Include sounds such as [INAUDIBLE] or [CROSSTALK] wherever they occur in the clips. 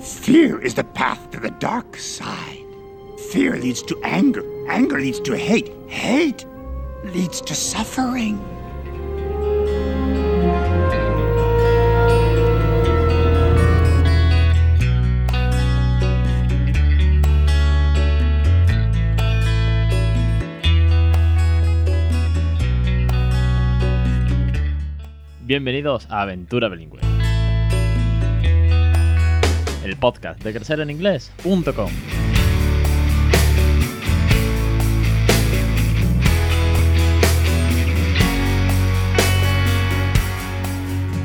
Fear is the path to the dark side. Fear leads to anger. Anger leads to hate. Hate leads to suffering. Bienvenidos a Aventura Bilingüe. El podcast de crecereninglés.com.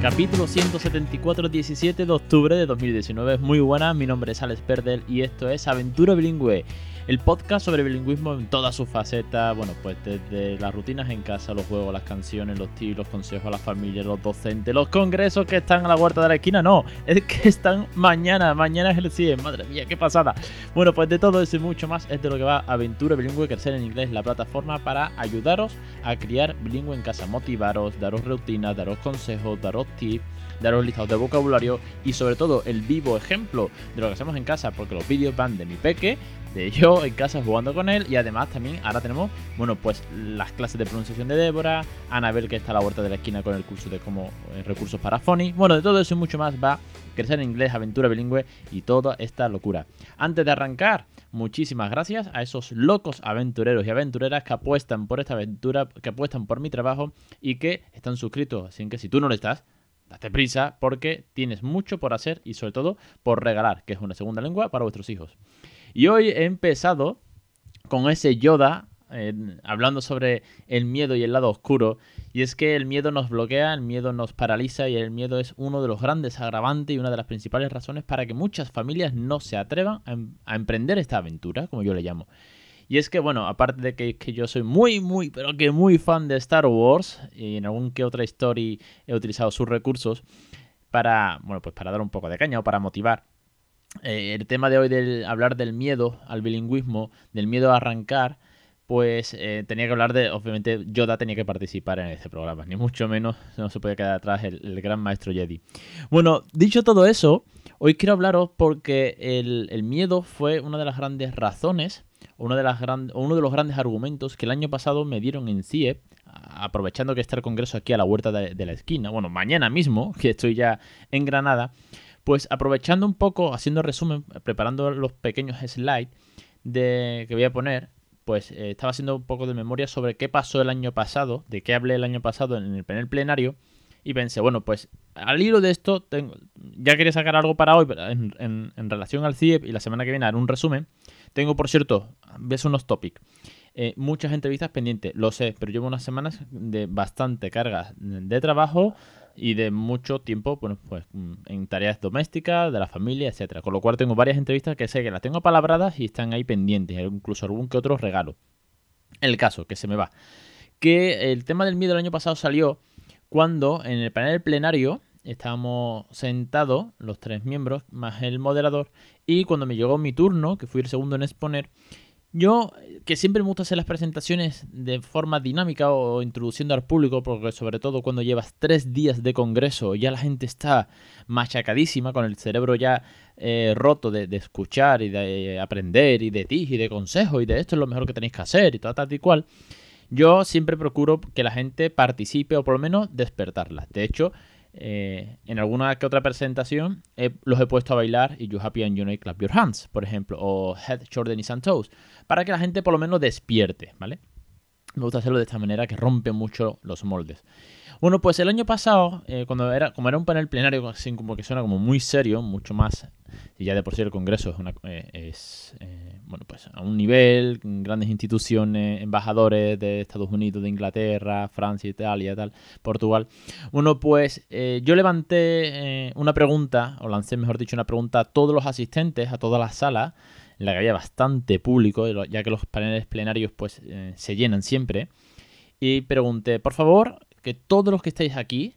Capítulo 174, 17 de octubre de 2019. Muy buena, mi nombre es Alex Perdel y esto es Aventura Bilingüe, el podcast sobre bilingüismo en todas sus facetas. Bueno, pues desde las rutinas en casa, los juegos, las canciones, los tips, los consejos a la familia, los docentes, los congresos que están a la huerta de la esquina. No, es que están mañana. Mañana es el 100. Madre mía, qué pasada. Bueno, pues de todo eso y mucho más es de lo que va Aventura Bilingüe, crecer en inglés, la plataforma para ayudaros a criar bilingüe en casa, motivaros, daros rutinas, daros consejos, daros tips daros listados de vocabulario y sobre todo el vivo ejemplo de lo que hacemos en casa, porque los vídeos van de mi peque, de yo en casa jugando con él y además también ahora tenemos, bueno, pues las clases de pronunciación de Débora, Anabel que está a la vuelta de la esquina con el curso de cómo eh, recursos para Phony, bueno, de todo eso y mucho más va crecer en inglés, aventura bilingüe y toda esta locura. Antes de arrancar, muchísimas gracias a esos locos aventureros y aventureras que apuestan por esta aventura, que apuestan por mi trabajo y que están suscritos, así que si tú no lo estás, date prisa porque tienes mucho por hacer y sobre todo por regalar, que es una segunda lengua para vuestros hijos. Y hoy he empezado con ese Yoda hablando sobre el miedo y el lado oscuro. Y es que el miedo nos bloquea, el miedo nos paraliza y el miedo es uno de los grandes agravantes y una de las principales razones para que muchas familias no se atrevan a, em, a emprender esta aventura, como yo le llamo. Y es que, bueno, aparte de que, que, yo soy muy, muy, pero que muy fan de Star Wars, y en algún que otra historia he utilizado sus recursos para, bueno, pues para dar un poco de caña o para motivar. Eh, el tema de hoy del hablar del miedo al bilingüismo, del miedo a arrancar, pues eh, tenía que hablar de, obviamente, Yoda tenía que participar en este programa, ni mucho menos no se puede quedar atrás el, gran maestro Jedi. Bueno, dicho todo eso, hoy quiero hablaros porque el, miedo fue una de las grandes razones uno de, las gran, uno de los grandes argumentos que el año pasado me dieron en CIE, aprovechando que está el congreso aquí a la huerta de, la esquina, bueno, mañana mismo, que estoy ya en Granada, pues aprovechando un poco, haciendo resumen, preparando los pequeños slides de, que voy a poner, pues eh, estaba haciendo un poco de memoria sobre qué pasó el año pasado, de qué hablé el año pasado en el panel plenario, y pensé, bueno, pues al hilo de esto, tengo, ya quería sacar algo para hoy en, en, en relación al CIEP y la semana que viene haré un resumen. Tengo, por cierto, ves unos topics. Eh, muchas entrevistas pendientes, lo sé, pero llevo unas semanas de bastante carga de trabajo y de mucho tiempo bueno, pues, en tareas domésticas, de la familia, etcétera. Con lo cual tengo varias entrevistas que sé que las tengo palabradas y están ahí pendientes, incluso algún que otro regalo. El caso, que se me va. Que el tema del miedo el año pasado salió cuando en el panel plenario estábamos sentados, los tres miembros, más el moderador, y cuando me llegó mi turno, que fui el segundo en exponer, yo, que siempre me gusta hacer las presentaciones de forma dinámica o introduciendo al público, porque sobre todo cuando llevas tres días de congreso, ya la gente está machacadísima, con el cerebro ya eh, roto de, de, escuchar y de aprender, y de ti, y de consejos, y de esto es lo mejor que tenéis que hacer, y tal, tal y cual. Yo siempre procuro que la gente participe o por lo menos despertarla. De hecho, eh, en alguna que otra presentación los he puesto a bailar y You Happy and You Know Clap Your Hands, por ejemplo, o Head, Shoulder, Knees and Toes, para que la gente por lo menos despierte, ¿vale? Me gusta hacerlo de esta manera que rompe mucho los moldes. Bueno, pues el año pasado, eh, cuando era, como era un panel plenario, así como que suena como muy serio, mucho más, y ya de por sí el Congreso es, una, eh, es eh, bueno, pues a un nivel, grandes instituciones, embajadores de Estados Unidos, de Inglaterra, Francia, Italia, tal, Portugal. Bueno, pues yo levanté una pregunta, o lancé, mejor dicho, una pregunta a todos los asistentes, a toda la sala, en la que había bastante público, ya que los paneles plenarios pues se llenan siempre. Y pregunté, por favor, que todos los que estáis aquí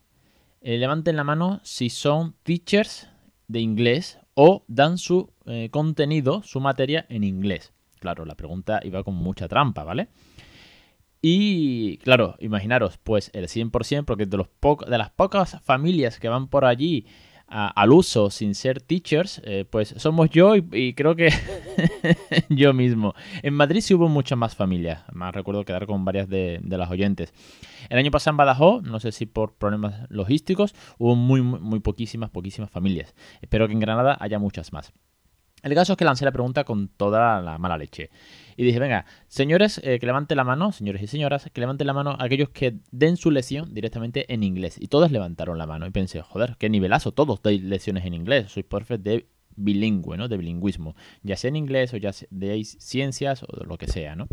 eh, levanten la mano si son teachers de inglés o dan su eh, contenido, su materia en inglés. Claro, la pregunta iba con mucha trampa, ¿vale? Y claro, imaginaros, pues el 100%, porque de, los de las pocas familias que van por allí al uso sin ser teachers, eh, pues somos yo y, creo que [LAUGHS] yo mismo. En Madrid sí hubo muchas más familias, más recuerdo quedar con varias de, las oyentes. El año pasado en Badajoz, no sé si por problemas logísticos, hubo muy, muy poquísimas, poquísimas familias. Espero que en Granada haya muchas más. El caso es que lancé la pregunta con toda la mala leche. Y dije, venga, señores, eh, que levanten la mano, señores y señoras, que levanten la mano aquellos que den su lección directamente en inglés. Y todos levantaron la mano. Y pensé, joder, qué nivelazo, todos dais lecciones en inglés. Soy perfecto de bilingüe, ¿no? De bilingüismo. Ya sea en inglés o ya de ciencias o lo que sea, ¿no?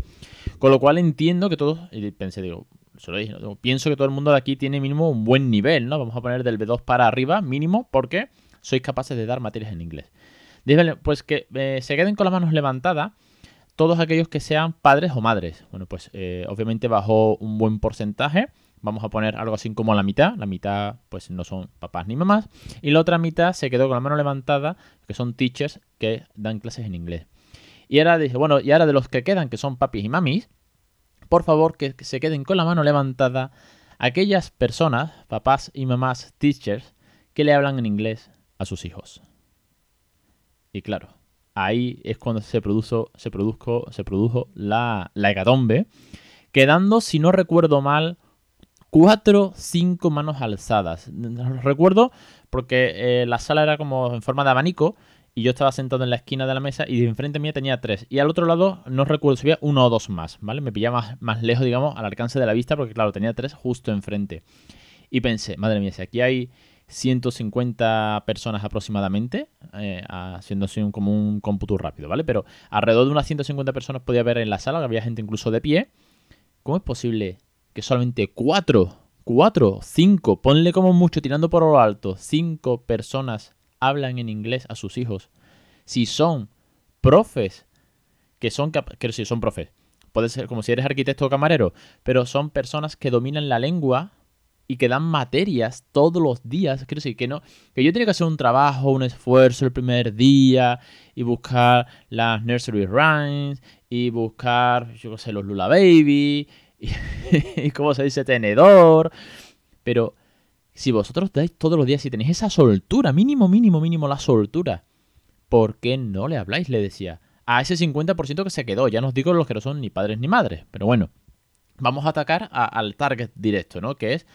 Con lo cual entiendo que todos, y pensé, digo, solo dije, pienso que todo el mundo de aquí tiene mínimo un buen nivel, ¿no? Vamos a poner del B2 para arriba, mínimo, porque sois capaces de dar materias en inglés pues que eh, se queden con las manos levantadas todos aquellos que sean padres o madres. Bueno, pues eh, obviamente bajó un buen porcentaje. Vamos a poner algo así como la mitad. La mitad, pues no son papás ni mamás. Y la otra mitad se quedó con la mano levantada, que son teachers que dan clases en inglés. Y ahora dije, bueno, y ahora de los que quedan, que son papis y mamis, por favor que se queden con la mano levantada aquellas personas, papás y mamás, teachers, que le hablan en inglés a sus hijos. Y claro, ahí es cuando se produjo, se produjo, se produjo la, la hecatombe, quedando, si no recuerdo mal, cuatro, cinco manos alzadas. Recuerdo porque eh, la sala era como en forma de abanico y yo estaba sentado en la esquina de la mesa y de enfrente mía tenía tres. Y al otro lado no recuerdo si había uno o dos más, ¿vale? Me pillaba más, más lejos, digamos, al alcance de la vista porque, claro, tenía tres justo enfrente. Y pensé, madre mía, si aquí hay 150 personas aproximadamente, eh, haciendo así un, como un cómputo rápido, ¿vale? Pero alrededor de unas 150 personas podía haber en la sala, había gente incluso de pie. ¿Cómo es posible que solamente 4, 4, 5, ponle como mucho tirando por lo alto, 5 personas hablan en inglés a sus hijos? Si son profes, que son, que si son profes, puede ser como si eres arquitecto o camarero, pero son personas que dominan la lengua y que dan materias todos los días. Quiero decir, que no, que yo tenía que hacer un trabajo, un esfuerzo el primer día y buscar las nursery rhymes y buscar, yo qué sé, los Lula Baby y, [LAUGHS] y cómo se dice tenedor. Pero si vosotros dais todos los días y tenéis esa soltura, mínimo, mínimo, mínimo la soltura, ¿por qué no le habláis? Le decía. A ese 50% que se quedó. Ya no os digo los que no son ni padres ni madres. Pero bueno, vamos a atacar al target directo, ¿no? Que es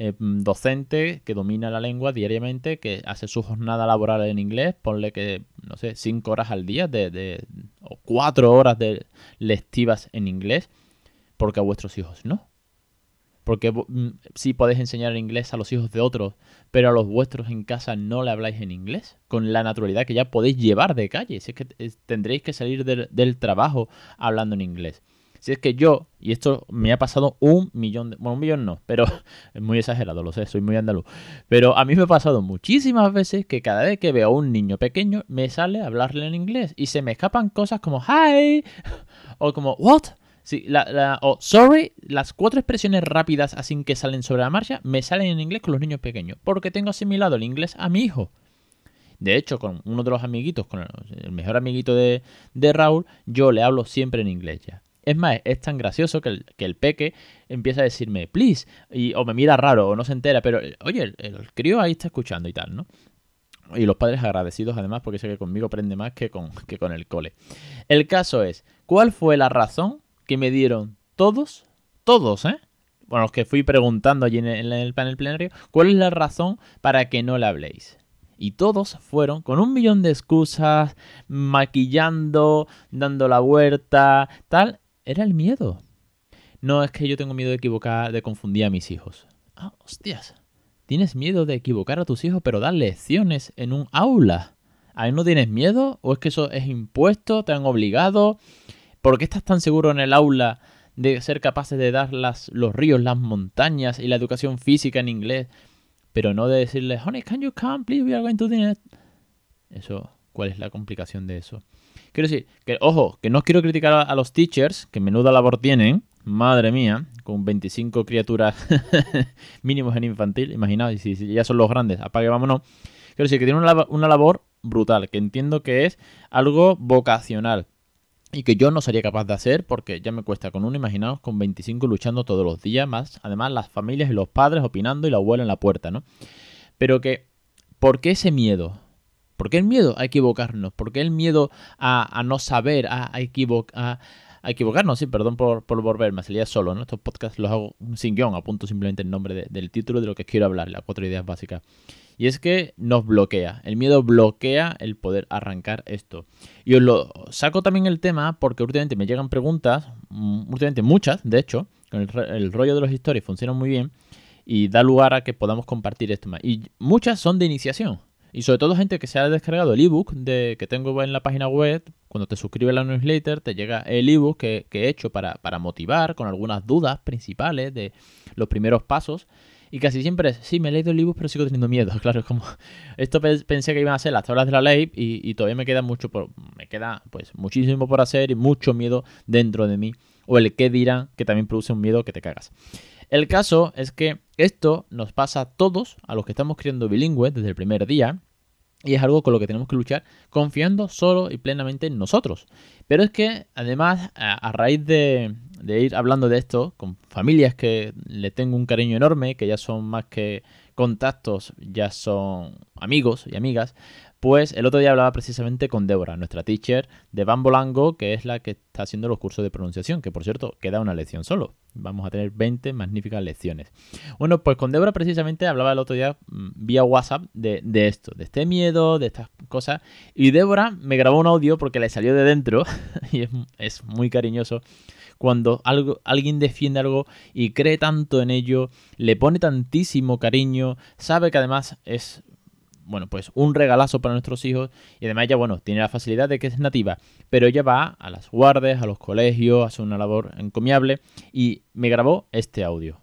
eh, docente que domina la lengua diariamente, que hace su jornada laboral en inglés, ponle que, no sé, cinco horas al día de, o cuatro horas de lectivas en inglés, porque a vuestros hijos no. Porque mm, sí podéis enseñar inglés a los hijos de otros, pero a los vuestros en casa no le habláis en inglés, con la naturalidad que ya podéis llevar de calle. Si es que tendréis que salir del trabajo hablando en inglés. Si es que yo, y esto me ha pasado un millón de... Bueno, un millón no, pero [LAUGHS] es muy exagerado, lo sé, soy muy andaluz. Pero a mí me ha pasado muchísimas veces que cada vez que veo a un niño pequeño me sale hablarle en inglés y se me escapan cosas como hi [LAUGHS] o como what. Sí, la, o sorry, las cuatro expresiones rápidas así que salen sobre la marcha me salen en inglés con los niños pequeños, porque tengo asimilado el inglés a mi hijo. De hecho, con uno de los amiguitos, con el, mejor amiguito de, de Raúl, yo le hablo siempre en inglés ya. Es más, es tan gracioso que el, peque empieza a decirme, please, y, o me mira raro, o no se entera, pero oye, el, crío ahí está escuchando y tal, ¿no? Y los padres agradecidos además porque sé que conmigo aprende más que con, que con el cole. El caso es, ¿cuál fue la razón que me dieron todos, todos, eh? Bueno, los que fui preguntando allí en el, en el panel plenario, ¿cuál es la razón para que no le habléis? Y todos fueron con un millón de excusas, maquillando, dando la vuelta, tal, era el miedo. No es que yo tengo miedo de equivocar, de confundir a mis hijos. Ah, hostias. Tienes miedo de equivocar a tus hijos, pero dar lecciones en un aula. ¿A no tienes miedo? ¿O es que eso es impuesto? ¿Te han obligado? ¿Por qué estás tan seguro en el aula de ser capaces de dar las, los ríos, las montañas y la educación física en inglés? Pero no de decirle, honey, can you come, please, we are going to dinner. Eso, ¿cuál es la complicación de eso? Quiero decir, que ojo, que no quiero criticar a, los teachers, que menuda labor tienen, madre mía, con 25 criaturas [LAUGHS] mínimos en infantil, imaginaos, si, ya son los grandes, apague, vámonos. Quiero decir, que tienen una, una labor brutal, que entiendo que es algo vocacional y que yo no sería capaz de hacer porque ya me cuesta con uno, imaginaos, con 25 luchando todos los días, más además las familias y los padres opinando y la abuela en la puerta, ¿no? Pero que ¿por qué ese miedo? ¿Por qué el miedo a equivocarnos? ¿Por qué el miedo a, no saber, a, a, equivocarnos? Sí, perdón por, por volverme, salía solo, ¿no? Estos podcasts los hago sin guion, apunto simplemente el nombre del título de lo que quiero hablar, las cuatro ideas básicas. Y es que nos bloquea, el miedo bloquea el poder arrancar esto. Y os lo saco también el tema porque últimamente me llegan preguntas, mm, últimamente muchas, de hecho, el, el rollo de los historias funciona muy bien y da lugar a que podamos compartir esto más. Y muchas son de iniciación. Y sobre todo gente que se ha descargado el ebook de, que tengo en la página web, cuando te suscribes a la newsletter, te llega el ebook que, he hecho para, para, motivar con algunas dudas principales de los primeros pasos. Y casi siempre es, sí, me he leído el ebook, pero sigo teniendo miedo. [LAUGHS] Claro, es como, esto pensé que iban a ser las tablas de la ley y, y, todavía me queda mucho por, me queda pues muchísimo por hacer y mucho miedo dentro de mí. O el qué dirán, que también produce un miedo que te cagas. El caso es que esto nos pasa a todos, a los que estamos criando bilingüe desde el primer día, y es algo con lo que tenemos que luchar confiando solo y plenamente en nosotros. Pero es que además, a, raíz de, de, ir hablando de esto con familias que le tengo un cariño enorme, que ya son más que contactos, ya son amigos y amigas, pues el otro día hablaba precisamente con Débora, nuestra teacher de Bambolango, que es la que está haciendo los cursos de pronunciación, que por cierto queda una lección solo. Vamos a tener 20 magníficas lecciones. Bueno, pues con Débora precisamente hablaba el otro día mm, vía WhatsApp de, esto, de este miedo, de estas cosas. Y Débora me grabó un audio porque le salió de dentro [LAUGHS] y es, muy cariñoso cuando alguien defiende algo y cree tanto en ello, le pone tantísimo cariño, sabe que además es bueno, pues un regalazo para nuestros hijos y además ella, bueno, tiene la facilidad de que es nativa, pero ella va a las guardes, a los colegios, hace una labor encomiable y me grabó este audio.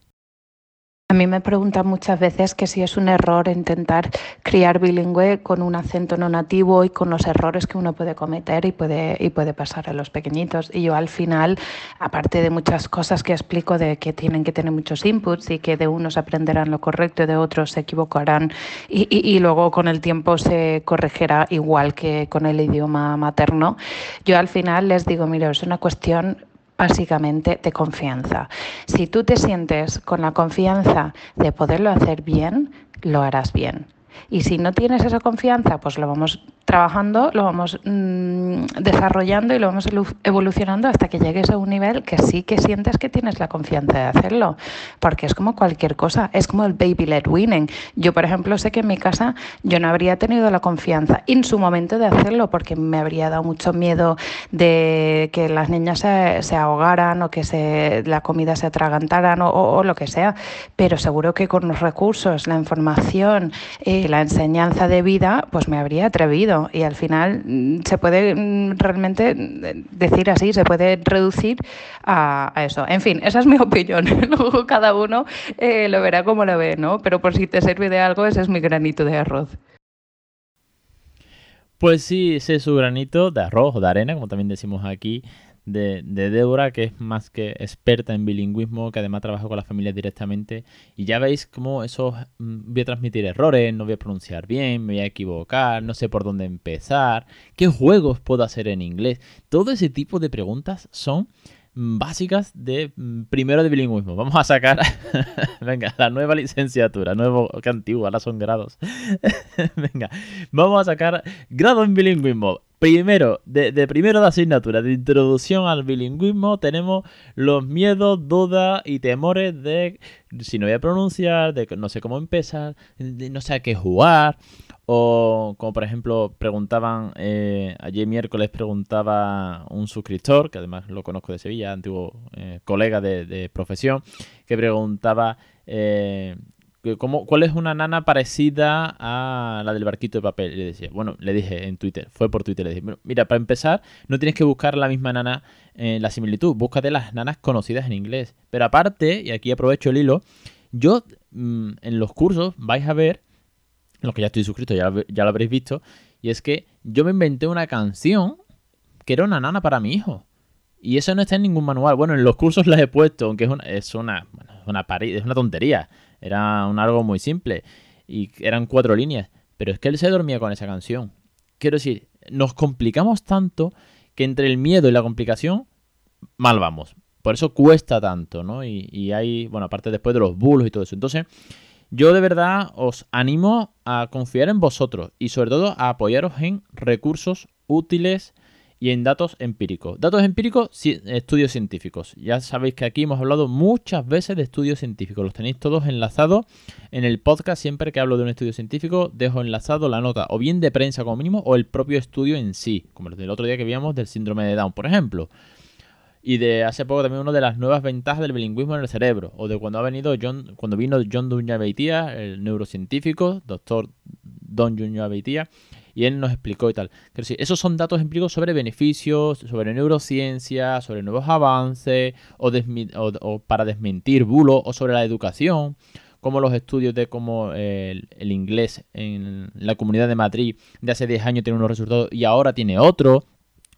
A mí me preguntan muchas veces que si es un error intentar criar bilingüe con un acento no nativo y con los errores que uno puede cometer y puede, y puede pasar a los pequeñitos. Y yo al final, aparte de muchas cosas que explico de que tienen que tener muchos inputs y que de unos aprenderán lo correcto y de otros se equivocarán y, y luego con el tiempo se corregirá igual que con el idioma materno, yo al final les digo, mira, es una cuestión básicamente de confianza. Si tú te sientes con la confianza de poderlo hacer bien, lo harás bien. Y si no tienes esa confianza, pues lo vamos trabajando, lo vamos mm, desarrollando y lo vamos evolucionando hasta que llegues a un nivel que sí que sientes que tienes la confianza de hacerlo. Porque es como cualquier cosa, es como el baby led winning. Yo, por ejemplo, sé que en mi casa yo no habría tenido la confianza en su momento de hacerlo porque me habría dado mucho miedo de que las niñas se, ahogaran o que se, la comida se atragantaran o, lo que sea. Pero seguro que con los recursos, la información, la enseñanza de vida, pues me habría atrevido y al final mm, se puede mm, realmente mm, decir así, se puede reducir a, eso. En fin, esa es mi [LAUGHS] opinión. Luego cada uno eh, lo verá como lo ve, ¿no? Pero por si te sirve de algo, ese es mi granito de arroz. Pues sí, ese es su granito de arroz o de arena, como también decimos aquí, de, Débora, que es más que experta en bilingüismo, que además trabaja con las familias directamente. Y ya veis cómo eso mm, voy a transmitir errores, no voy a pronunciar bien, me voy a equivocar, no sé por dónde empezar, qué juegos puedo hacer en inglés. Todo ese tipo de preguntas son básicas de mm, primero de bilingüismo. Vamos a sacar, [LAUGHS] venga, la nueva licenciatura, nuevo, que antiguo, ahora son grados. [LAUGHS] venga, vamos a sacar grado en bilingüismo. Primero, de, primero de asignatura, de introducción al bilingüismo, tenemos los miedos, dudas y temores de si no voy a pronunciar, de no sé cómo empezar, de no sé a qué jugar. O como por ejemplo preguntaban, eh, ayer miércoles preguntaba un suscriptor, que además lo conozco de Sevilla, antiguo eh, colega de, profesión, que preguntaba eh, ¿cómo, ¿cuál es una nana parecida a la del barquito de papel? Le decía, bueno, le dije en Twitter, fue por Twitter, le dije, mira, para empezar, no tienes que buscar la misma nana en la similitud, búscate las nanas conocidas en inglés. Pero aparte, y aquí aprovecho el hilo, yo mm, en los cursos vais a ver los que ya estoy suscrito ya, lo habréis visto, y es que yo me inventé una canción que era una nana para mi hijo. Y eso no está en ningún manual. Bueno, en los cursos las he puesto, aunque es una, es una, una, es una tontería. Era un algo muy simple. Y eran cuatro líneas. Pero es que él se dormía con esa canción. Quiero decir, nos complicamos tanto que entre el miedo y la complicación, mal vamos. Por eso cuesta tanto, ¿no? Y, y hay, bueno, aparte después de los bulos y todo eso. Entonces, Yo de verdad os animo a confiar en vosotros y sobre todo a apoyaros en recursos útiles y en datos empíricos. Datos empíricos, estudios científicos. Ya sabéis que aquí hemos hablado muchas veces de estudios científicos. Los tenéis todos enlazados en el podcast. Siempre que hablo de un estudio científico, dejo enlazado la nota o bien de prensa como mínimo o el propio estudio en sí, como el del otro día que vimos del síndrome de Down, por ejemplo. Y de hace poco también una de las nuevas ventajas del bilingüismo en el cerebro. O de cuando ha venido John, cuando vino John Beitia, el neurocientífico, doctor Don Beitia, y él nos explicó y tal. Pero sí, esos son datos empíricos sobre beneficios, sobre neurociencia, sobre nuevos avances, o, para desmentir bulos, o sobre la educación, como los estudios de cómo el, inglés en la comunidad de Madrid de hace 10 años tiene unos resultados y ahora tiene otro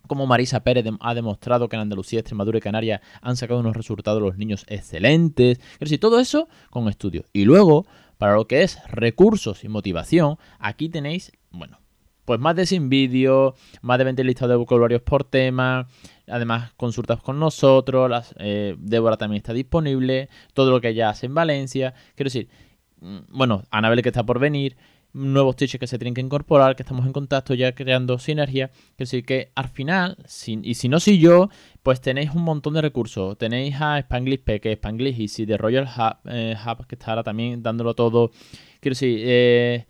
como Marisa Pérez ha demostrado que en Andalucía, Extremadura y Canarias han sacado unos resultados los niños excelentes. Es decir, todo eso con estudios. Y luego, para lo que es recursos y motivación, aquí tenéis, bueno, pues más de 100 vídeos, más de 20 listados de vocabularios por tema, además consultas con nosotros, las, eh, Débora también está disponible, todo lo que ella hace en Valencia, quiero decir, mm, bueno, Anabel que está por venir, nuevos teachers que se tienen que incorporar, que estamos en contacto ya creando sinergia. Quiero decir que al final, y si no soy yo, pues tenéis un montón de recursos. Tenéis a Spanglish P, que es Spanglish Easy, de Royal Hub, eh, Hub, que está ahora también dándolo todo. Quiero decir, eh,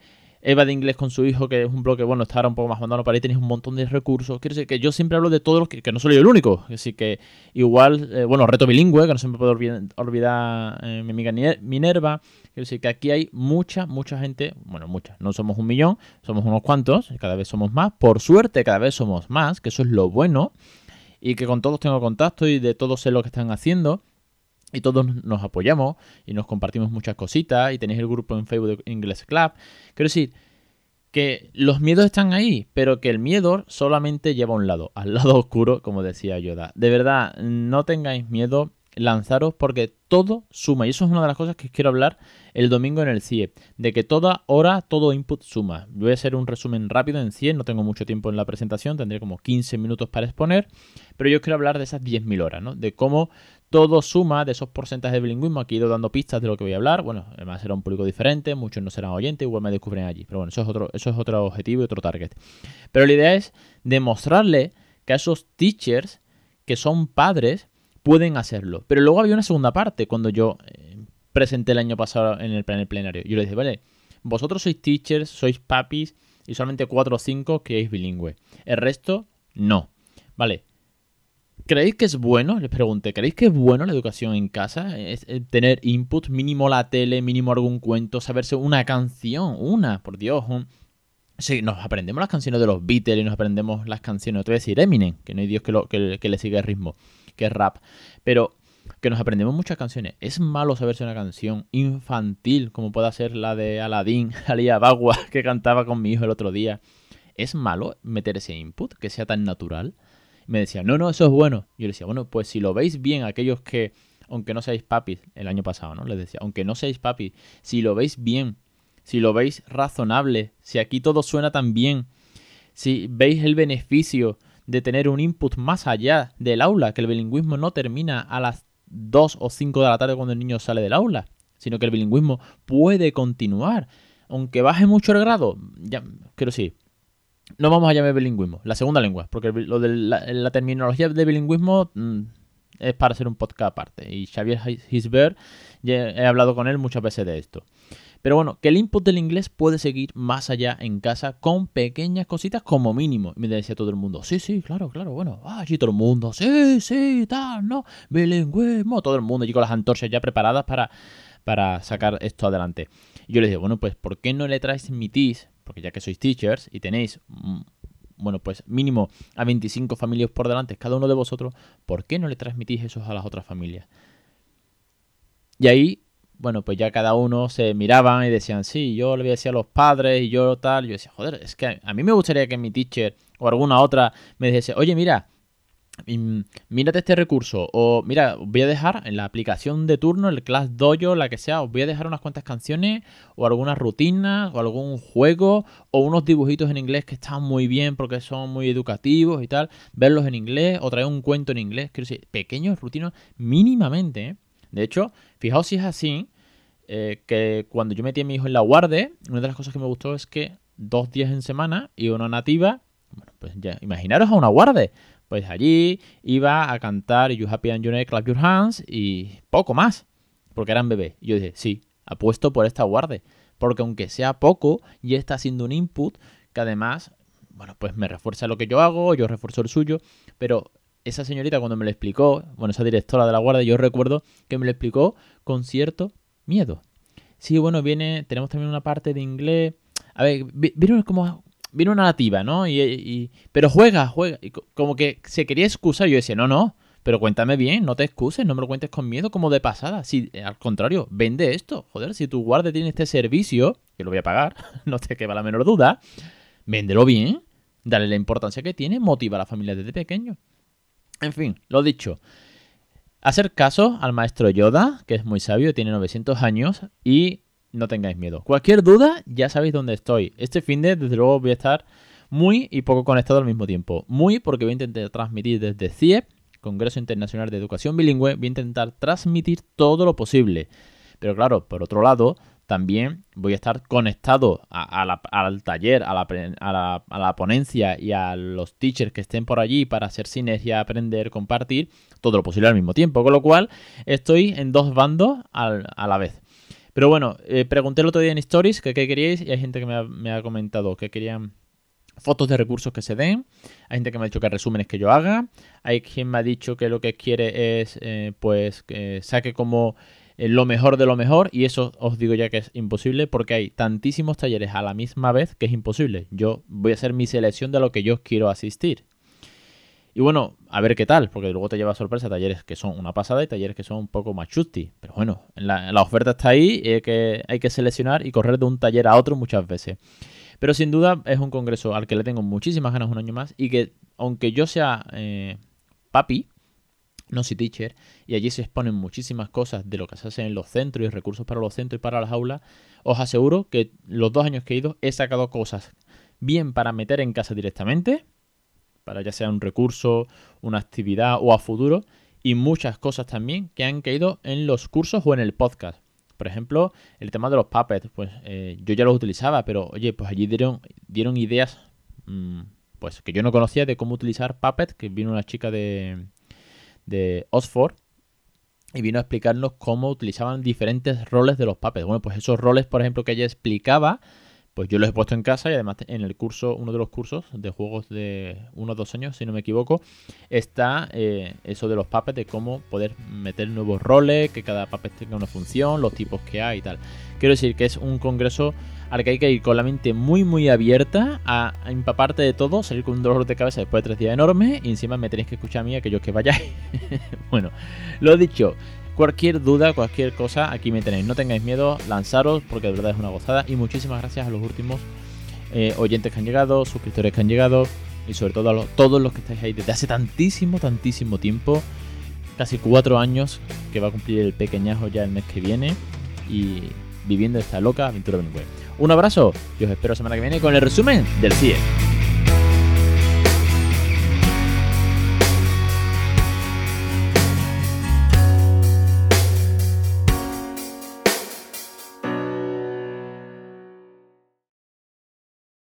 Eva de inglés con su hijo, que es un bloque, bueno, está ahora un poco más mandado para ahí, tenéis un montón de recursos. Quiero decir que yo siempre hablo de todos los que, que no soy yo el único. Así que igual, eh, bueno, reto bilingüe, que no se me puede olvidar, eh, mi amiga Minerva. Quiero decir que aquí hay mucha, mucha gente, bueno, mucha, no somos un millón, somos unos cuantos, cada vez somos más. Por suerte, cada vez somos más, que eso es lo bueno. Y que con todos tengo contacto y de todos sé lo que están haciendo y todos nos apoyamos y nos compartimos muchas cositas y tenéis el grupo en Facebook de English Club. Quiero decir que los miedos están ahí, pero que el miedo solamente lleva a un lado, al [LAUGHS] lado oscuro, como decía Yoda. De verdad, no tengáis miedo, lanzaros porque todo suma. Y eso es una de las cosas que quiero hablar el domingo en el CIE. De que toda hora, todo input suma. Voy a hacer un resumen rápido en CIE. No tengo mucho tiempo en la presentación. Tendré como 15 minutos para exponer. Pero yo quiero hablar de esas 10.000 horas, ¿no? De cómo todo suma de esos porcentajes de bilingüismo. Aquí he ido dando pistas de lo que voy a hablar. Bueno, además será un público diferente. Muchos no serán oyentes. Igual me descubren allí. Pero bueno, eso es otro, eso es otro objetivo y otro target. Pero la idea es demostrarle que a esos teachers que son padres pueden hacerlo. Pero luego había una segunda parte cuando yo eh, presenté el año pasado en el, plenario. Yo le dije, vale, vosotros sois teachers, sois papis y solamente 4 o 5 que es bilingüe. El resto, no. Vale. ¿Creéis que es bueno? Les pregunté, ¿creéis que es bueno la educación en casa? Es, tener input, mínimo la tele, mínimo algún cuento, saberse una canción, una, por Dios. Sí, nos aprendemos las canciones de los Beatles y nos aprendemos las canciones, te voy a decir Eminem, que no hay Dios que, lo, que, le siga el ritmo que es rap. Pero que nos aprendemos muchas canciones. Es malo saberse una canción infantil como pueda ser la de Aladdin, [LAUGHS] Alía Bagua, que cantaba con mi hijo el otro día. Es malo meter ese input, que sea tan natural. Me decía, no, no, eso es bueno. Yo le decía, bueno, pues si lo veis bien, aquellos que, aunque no seáis papis, el año pasado, ¿no? Les decía, aunque no seáis papis, si lo veis bien, si lo veis razonable, si aquí todo suena tan bien, si veis el beneficio de tener un input más allá del aula, que el bilingüismo no termina a las 2 o 5 de la tarde cuando el niño sale del aula, sino que el bilingüismo puede continuar. Aunque baje mucho el grado, ya, quiero sí, no vamos a llamar bilingüismo, la segunda lengua, porque lo de la, terminología de bilingüismo mm, es para hacer un podcast aparte. Y Xavier Hisbert, he hablado con él muchas veces de esto. Pero bueno, que el input del inglés puede seguir más allá en casa con pequeñas cositas como mínimo. Y me decía todo el mundo, sí, sí, claro, claro, bueno, ah, sí, todo el mundo, sí, sí, tal, no, bilingüismo, todo el mundo allí con las antorchas ya preparadas para, para sacar esto adelante. Y yo les digo, bueno, pues, ¿por qué no le transmitís? Porque ya que sois teachers y tenéis mm, bueno, pues mínimo a 25 familias por delante cada uno de vosotros, ¿por qué no le transmitís eso a las otras familias? Y ahí bueno, pues ya cada uno se miraban y decían, sí, yo le voy a decir a los padres y yo tal. Yo decía, joder, es que a mí me gustaría que mi teacher o alguna otra me dijese, oye, mira, mírate este recurso. O mira, os voy a dejar en la aplicación de turno, el Class Dojo, la que sea, os voy a dejar unas cuantas canciones o algunas rutinas o algún juego o unos dibujitos en inglés que están muy bien porque son muy educativos y tal. Verlos en inglés o traer un cuento en inglés. Quiero decir, pequeños rutinos mínimamente, ¿eh? De hecho, fijaos si es así, eh, que cuando yo metí a mi hijo en la guardia, una de las cosas que me gustó es que dos días en semana iba una nativa, bueno, pues ya, imaginaros a una guardia. Pues allí iba a cantar You Happy and You Clap Your Hands y poco más, porque eran bebés. Y yo dije, sí, apuesto por esta guardia, porque aunque sea poco, ya está haciendo un input que además, bueno, pues me refuerza lo que yo hago, yo refuerzo el suyo, pero esa señorita cuando me lo explicó, bueno, esa directora de la guardia, yo recuerdo que me lo explicó con cierto miedo. Sí, bueno, viene, tenemos también una parte de inglés. A ver, vieron como viene una nativa, ¿no? Y, pero juega, juega. Y como que se quería excusar. Yo decía, no, no, pero cuéntame bien, no te excuses, no me lo cuentes con miedo como de pasada. Si, eh, al contrario, vende esto. Joder, si tu guardia tiene este servicio, que lo voy a pagar, [LAUGHS] no te queda la menor duda, véndelo bien, dale la importancia que tiene, motiva a la familia desde pequeño. En fin, lo dicho. Hacer caso al maestro Yoda, que es muy sabio, tiene 900 años, y no tengáis miedo. Cualquier duda, ya sabéis dónde estoy. Este fin de, desde luego, voy a estar muy y poco conectado al mismo tiempo. Muy porque voy a intentar transmitir desde CIEP, Congreso Internacional de Educación Bilingüe, voy a intentar transmitir todo lo posible. Pero claro, por otro lado, también voy a estar conectado al taller, a la, ponencia y a los teachers que estén por allí para hacer sinergia, aprender, compartir, todo lo posible al mismo tiempo. Con lo cual, estoy en dos bandos a la vez. Pero bueno, eh, pregunté el otro día en Stories que qué queríais y hay gente que me ha, comentado que querían fotos de recursos que se den. Hay gente que me ha dicho que resúmenes que yo haga. Hay quien me ha dicho que lo que quiere es eh, pues que saque como eh, lo mejor de lo mejor y eso os digo ya que es imposible porque hay tantísimos talleres a la misma vez que es imposible. Yo voy a hacer mi selección de lo que yo quiero asistir. Y bueno, a ver qué tal, porque luego te lleva sorpresa talleres que son una pasada y talleres que son un poco más chusti. Pero bueno, la, oferta está ahí y hay que, hay que seleccionar y correr de un taller a otro muchas veces. Pero sin duda es un congreso al que le tengo muchísimas ganas un año más y que aunque yo sea eh, papi, no soy teacher, y allí se exponen muchísimas cosas de lo que se hace en los centros y recursos para los centros y para las aulas, os aseguro que los dos años que he ido he sacado cosas bien para meter en casa directamente, para ya sea un recurso, una actividad o a futuro, y muchas cosas también que han caído en los cursos o en el podcast. Por ejemplo, el tema de los puppets, pues eh, yo ya los utilizaba, pero oye, pues allí dieron, ideas mm, pues que yo no conocía de cómo utilizar puppets, que vino una chica de, de Oxford y vino a explicarnos cómo utilizaban diferentes roles de los puppets. Bueno, pues esos roles, por ejemplo, que ella explicaba, pues yo los he puesto en casa y además en el curso, uno de los cursos de juegos de unos dos años, si no me equivoco, está eh, eso de los puppets, de cómo poder meter nuevos roles, que cada puppet tenga una función, los tipos que hay y tal. Quiero decir que es un congreso al que hay que ir con la mente muy muy abierta a, empaparte de todo, salir con un dolor de cabeza después de tres días enormes y encima me tenéis que escuchar a mí aquellos que vayáis. [LAUGHS] bueno, lo dicho, cualquier duda, cualquier cosa, aquí me tenéis. No tengáis miedo, lanzaros porque de verdad es una gozada y muchísimas gracias a los últimos eh, oyentes que han llegado, suscriptores que han llegado y sobre todo a todos los que estáis ahí desde hace tantísimo, tantísimo tiempo. Casi cuatro años que va a cumplir el pequeñajo ya el mes que viene y viviendo esta loca aventura bilingüe. Un abrazo y os espero semana que viene con el resumen del CIE.